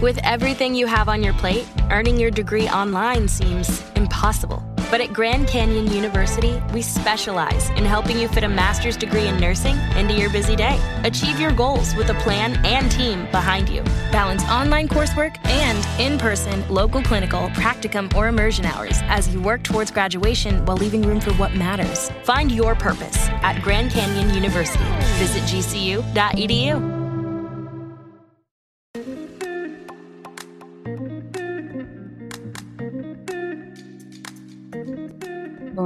With everything you have on your plate, earning your degree online seems impossible. But at Grand Canyon University, we specialize in helping you fit a master's degree in nursing into your busy day. Achieve your goals with a plan and team behind you. Balance online coursework and in person, local clinical, practicum, or immersion hours as you work towards graduation while leaving room for what matters. Find your purpose at Grand Canyon University. Visit gcu.edu.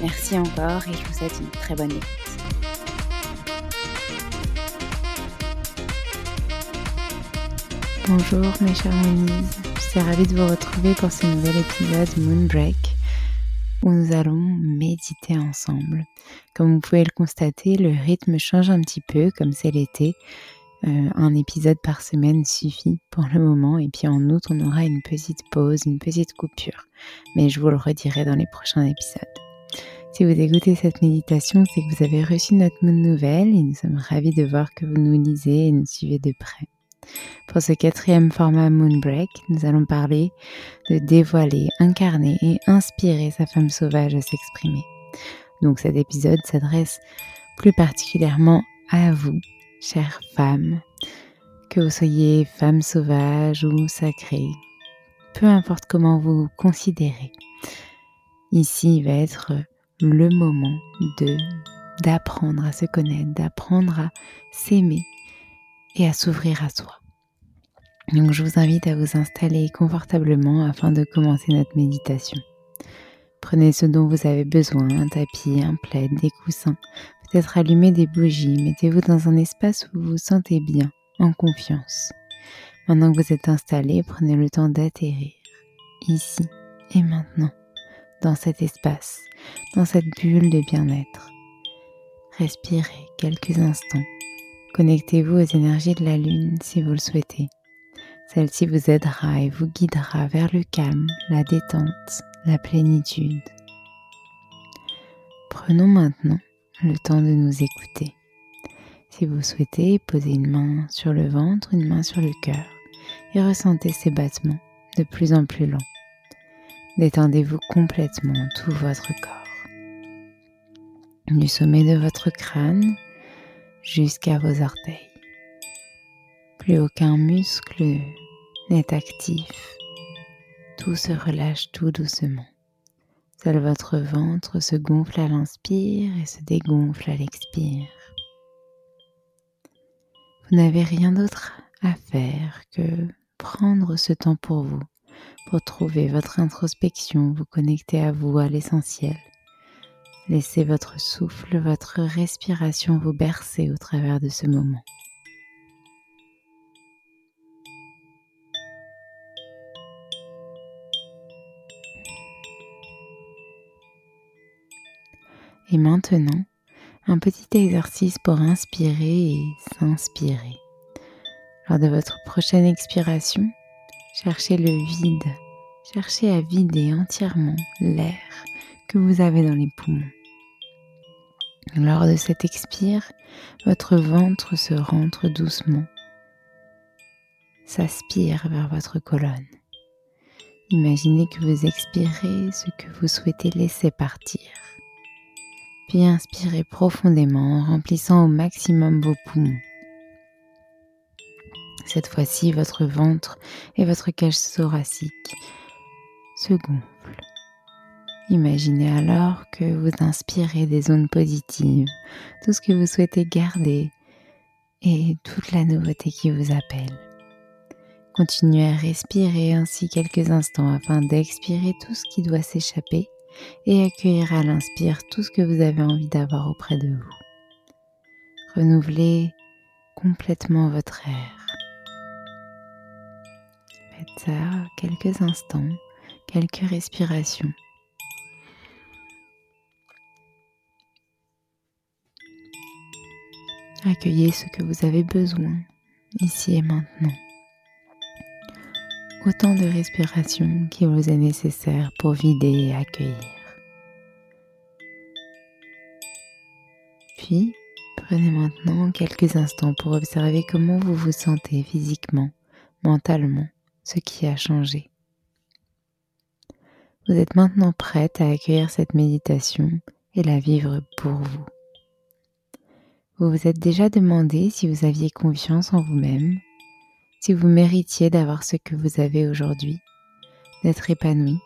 Merci encore et je vous souhaite une très bonne écoute. Bonjour mes chers Monies, je suis ravie de vous retrouver pour ce nouvel épisode Moonbreak où nous allons méditer ensemble. Comme vous pouvez le constater, le rythme change un petit peu comme c'est l'été. Euh, un épisode par semaine suffit pour le moment et puis en août on aura une petite pause, une petite coupure. Mais je vous le redirai dans les prochains épisodes. Si vous écoutez cette méditation, c'est que vous avez reçu notre moon nouvelle et nous sommes ravis de voir que vous nous lisez et nous suivez de près. Pour ce quatrième format Moonbreak, nous allons parler de dévoiler, incarner et inspirer sa femme sauvage à s'exprimer. Donc cet épisode s'adresse plus particulièrement à vous, chère femme, que vous soyez femme sauvage ou sacrée, peu importe comment vous vous considérez. Ici, il va être le moment de d'apprendre à se connaître, d'apprendre à s'aimer et à s'ouvrir à soi. Donc je vous invite à vous installer confortablement afin de commencer notre méditation. Prenez ce dont vous avez besoin, un tapis, un plaid, des coussins, peut-être allumer des bougies, mettez-vous dans un espace où vous vous sentez bien, en confiance. Maintenant que vous êtes installé, prenez le temps d'atterrir ici et maintenant, dans cet espace, dans cette bulle de bien-être. Respirez quelques instants. Connectez-vous aux énergies de la Lune si vous le souhaitez. Celle-ci vous aidera et vous guidera vers le calme, la détente, la plénitude. Prenons maintenant le temps de nous écouter. Si vous souhaitez, posez une main sur le ventre, une main sur le cœur et ressentez ces battements de plus en plus lents. Détendez-vous complètement tout votre corps. Du sommet de votre crâne jusqu'à vos orteils. Plus aucun muscle n'est actif. Tout se relâche tout doucement. Seul votre ventre se gonfle à l'inspire et se dégonfle à l'expire. Vous n'avez rien d'autre à faire que prendre ce temps pour vous, pour trouver votre introspection, vous connecter à vous, à l'essentiel. Laissez votre souffle, votre respiration vous bercer au travers de ce moment. Et maintenant, un petit exercice pour inspirer et s'inspirer. Lors de votre prochaine expiration, cherchez le vide. Cherchez à vider entièrement l'air que vous avez dans les poumons. Lors de cette expire, votre ventre se rentre doucement, s'aspire vers votre colonne. Imaginez que vous expirez ce que vous souhaitez laisser partir. Puis inspirez profondément en remplissant au maximum vos poumons. Cette fois-ci, votre ventre et votre cage thoracique se gonflent. Imaginez alors que vous inspirez des ondes positives, tout ce que vous souhaitez garder et toute la nouveauté qui vous appelle. Continuez à respirer ainsi quelques instants afin d'expirer tout ce qui doit s'échapper et accueillir à l'inspire tout ce que vous avez envie d'avoir auprès de vous. Renouvelez complètement votre air. Faites ça quelques instants, quelques respirations. Accueillez ce que vous avez besoin ici et maintenant autant de respiration qui vous est nécessaire pour vider et accueillir. Puis, prenez maintenant quelques instants pour observer comment vous vous sentez physiquement, mentalement, ce qui a changé. Vous êtes maintenant prête à accueillir cette méditation et la vivre pour vous. Vous vous êtes déjà demandé si vous aviez confiance en vous-même si vous méritiez d'avoir ce que vous avez aujourd'hui, d'être épanoui,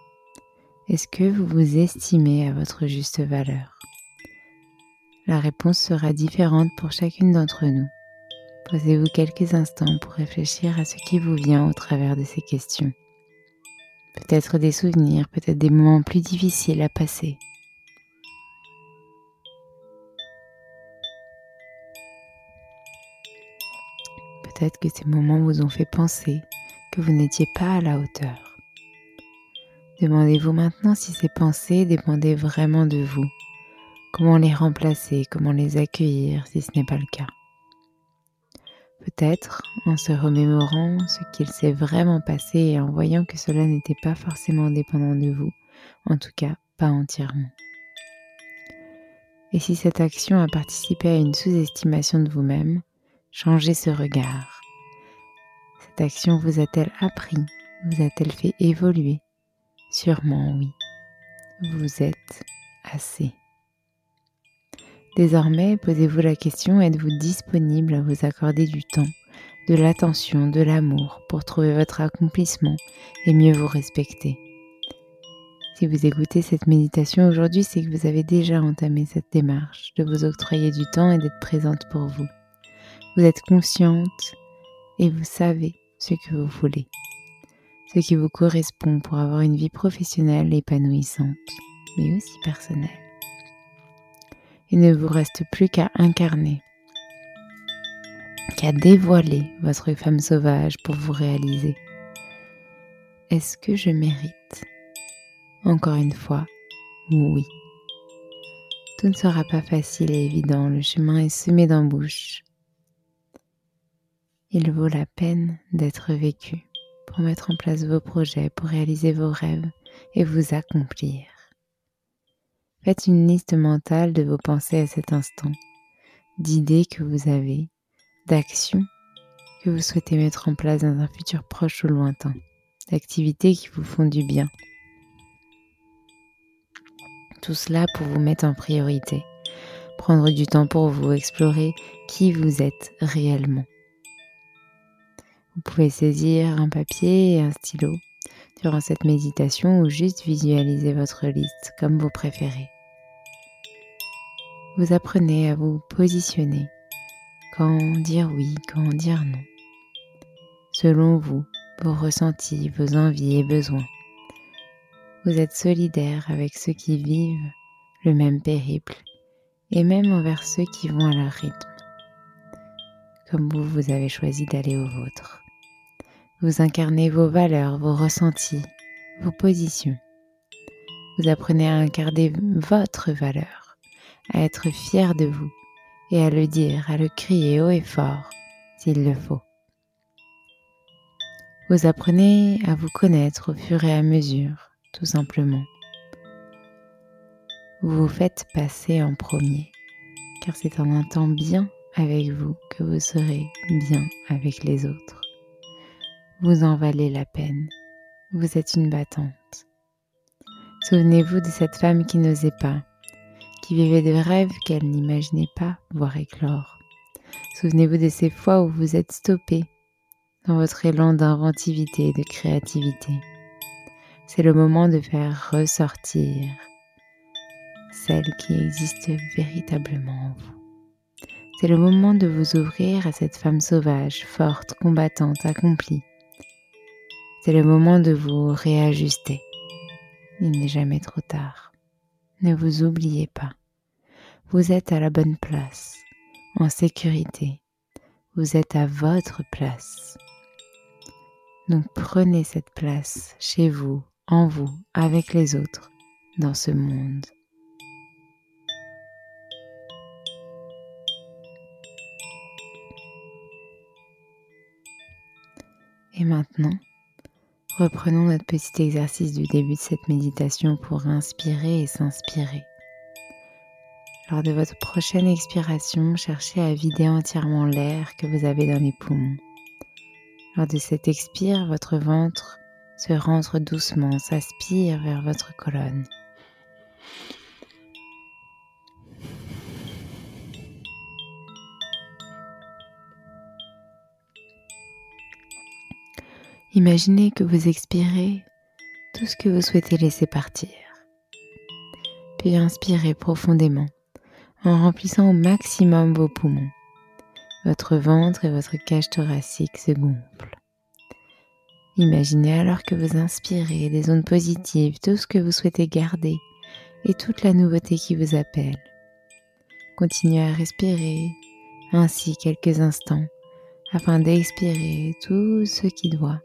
est-ce que vous vous estimez à votre juste valeur? La réponse sera différente pour chacune d'entre nous. Posez-vous quelques instants pour réfléchir à ce qui vous vient au travers de ces questions. Peut-être des souvenirs, peut-être des moments plus difficiles à passer. Peut-être que ces moments vous ont fait penser que vous n'étiez pas à la hauteur. Demandez-vous maintenant si ces pensées dépendaient vraiment de vous. Comment les remplacer, comment les accueillir si ce n'est pas le cas. Peut-être en se remémorant ce qu'il s'est vraiment passé et en voyant que cela n'était pas forcément dépendant de vous, en tout cas pas entièrement. Et si cette action a participé à une sous-estimation de vous-même, Changez ce regard. Cette action vous a-t-elle appris Vous a-t-elle fait évoluer? Sûrement oui. Vous êtes assez. Désormais, posez-vous la question, êtes-vous disponible à vous accorder du temps, de l'attention, de l'amour pour trouver votre accomplissement et mieux vous respecter? Si vous écoutez cette méditation aujourd'hui, c'est que vous avez déjà entamé cette démarche de vous octroyer du temps et d'être présente pour vous. Vous êtes consciente et vous savez ce que vous voulez, ce qui vous correspond pour avoir une vie professionnelle épanouissante, mais aussi personnelle. Il ne vous reste plus qu'à incarner qui a dévoilé votre femme sauvage pour vous réaliser. Est-ce que je mérite? Encore une fois, oui. Tout ne sera pas facile et évident, le chemin est semé d'embûches. Il vaut la peine d'être vécu pour mettre en place vos projets, pour réaliser vos rêves et vous accomplir. Faites une liste mentale de vos pensées à cet instant, d'idées que vous avez, d'actions que vous souhaitez mettre en place dans un futur proche ou lointain, d'activités qui vous font du bien. Tout cela pour vous mettre en priorité, prendre du temps pour vous explorer qui vous êtes réellement. Vous pouvez saisir un papier et un stylo durant cette méditation ou juste visualiser votre liste comme vous préférez. Vous apprenez à vous positionner, quand dire oui, quand dire non, selon vous, vos ressentis, vos envies et besoins. Vous êtes solidaire avec ceux qui vivent le même périple et même envers ceux qui vont à leur rythme, comme vous, vous avez choisi d'aller au vôtre. Vous incarnez vos valeurs, vos ressentis, vos positions. Vous apprenez à incarner votre valeur, à être fier de vous et à le dire, à le crier haut et fort s'il le faut. Vous apprenez à vous connaître au fur et à mesure, tout simplement. Vous vous faites passer en premier, car c'est en un temps bien avec vous que vous serez bien avec les autres. Vous en valez la peine. Vous êtes une battante. Souvenez-vous de cette femme qui n'osait pas, qui vivait de rêves qu'elle n'imaginait pas voir éclore. Souvenez-vous de ces fois où vous êtes stoppé dans votre élan d'inventivité et de créativité. C'est le moment de faire ressortir celle qui existe véritablement en vous. C'est le moment de vous ouvrir à cette femme sauvage, forte, combattante, accomplie, c'est le moment de vous réajuster. Il n'est jamais trop tard. Ne vous oubliez pas. Vous êtes à la bonne place, en sécurité. Vous êtes à votre place. Donc prenez cette place chez vous, en vous, avec les autres, dans ce monde. Et maintenant, Reprenons notre petit exercice du début de cette méditation pour inspirer et s'inspirer. Lors de votre prochaine expiration, cherchez à vider entièrement l'air que vous avez dans les poumons. Lors de cette expire, votre ventre se rentre doucement, s'aspire vers votre colonne. Imaginez que vous expirez tout ce que vous souhaitez laisser partir. Puis inspirez profondément en remplissant au maximum vos poumons. Votre ventre et votre cage thoracique se gonflent. Imaginez alors que vous inspirez des ondes positives, tout ce que vous souhaitez garder et toute la nouveauté qui vous appelle. Continuez à respirer ainsi quelques instants afin d'expirer tout ce qui doit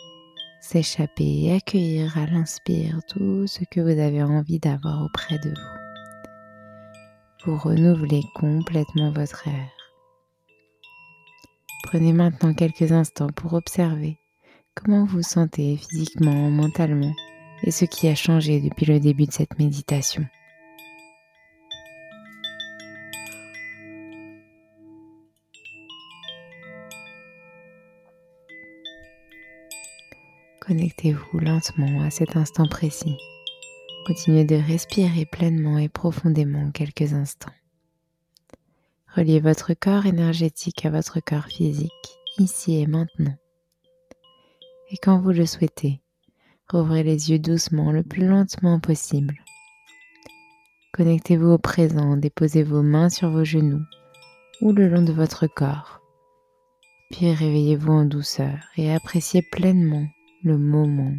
s'échapper et accueillir à l'inspire tout ce que vous avez envie d'avoir auprès de vous pour renouveler complètement votre air. Prenez maintenant quelques instants pour observer comment vous sentez physiquement, mentalement et ce qui a changé depuis le début de cette méditation. Connectez-vous lentement à cet instant précis. Continuez de respirer pleinement et profondément quelques instants. Reliez votre corps énergétique à votre corps physique, ici et maintenant. Et quand vous le souhaitez, rouvrez les yeux doucement, le plus lentement possible. Connectez-vous au présent, déposez vos mains sur vos genoux ou le long de votre corps. Puis réveillez-vous en douceur et appréciez pleinement le moment,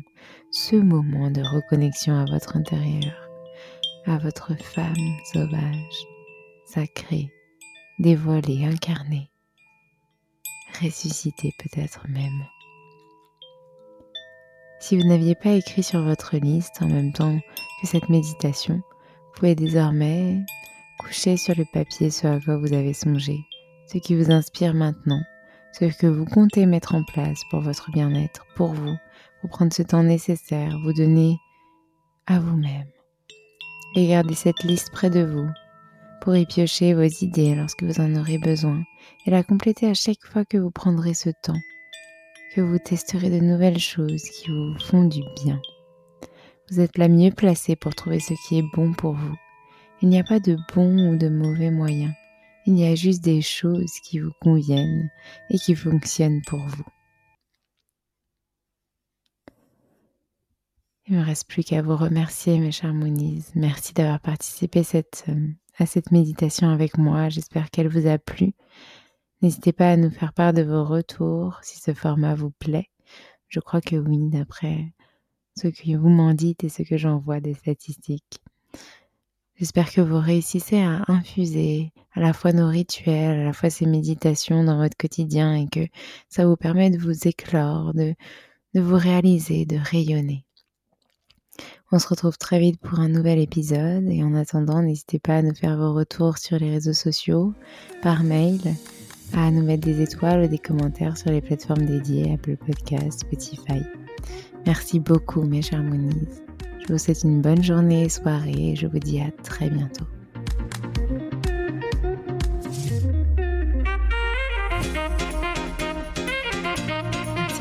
ce moment de reconnexion à votre intérieur, à votre femme sauvage, sacrée, dévoilée, incarnée. ressusciter peut-être même. Si vous n'aviez pas écrit sur votre liste en même temps que cette méditation, vous pouvez désormais coucher sur le papier ce à quoi vous avez songé, ce qui vous inspire maintenant, ce que vous comptez mettre en place pour votre bien-être, pour vous, prendre ce temps nécessaire, vous donner à vous-même. Et gardez cette liste près de vous pour y piocher vos idées lorsque vous en aurez besoin et la compléter à chaque fois que vous prendrez ce temps, que vous testerez de nouvelles choses qui vous font du bien. Vous êtes la mieux placée pour trouver ce qui est bon pour vous. Il n'y a pas de bon ou de mauvais moyens. Il y a juste des choses qui vous conviennent et qui fonctionnent pour vous. Il ne me reste plus qu'à vous remercier, mes chers Moonies. Merci d'avoir participé euh, à cette méditation avec moi. J'espère qu'elle vous a plu. N'hésitez pas à nous faire part de vos retours si ce format vous plaît. Je crois que oui, d'après ce que vous m'en dites et ce que j'en vois des statistiques. J'espère que vous réussissez à infuser à la fois nos rituels, à la fois ces méditations dans votre quotidien et que ça vous permet de vous éclore, de vous réaliser, de rayonner. On se retrouve très vite pour un nouvel épisode et en attendant, n'hésitez pas à nous faire vos retours sur les réseaux sociaux, par mail, à nous mettre des étoiles ou des commentaires sur les plateformes dédiées, Apple Podcasts, Spotify. Merci beaucoup mes chers Monies. Je vous souhaite une bonne journée et soirée et je vous dis à très bientôt.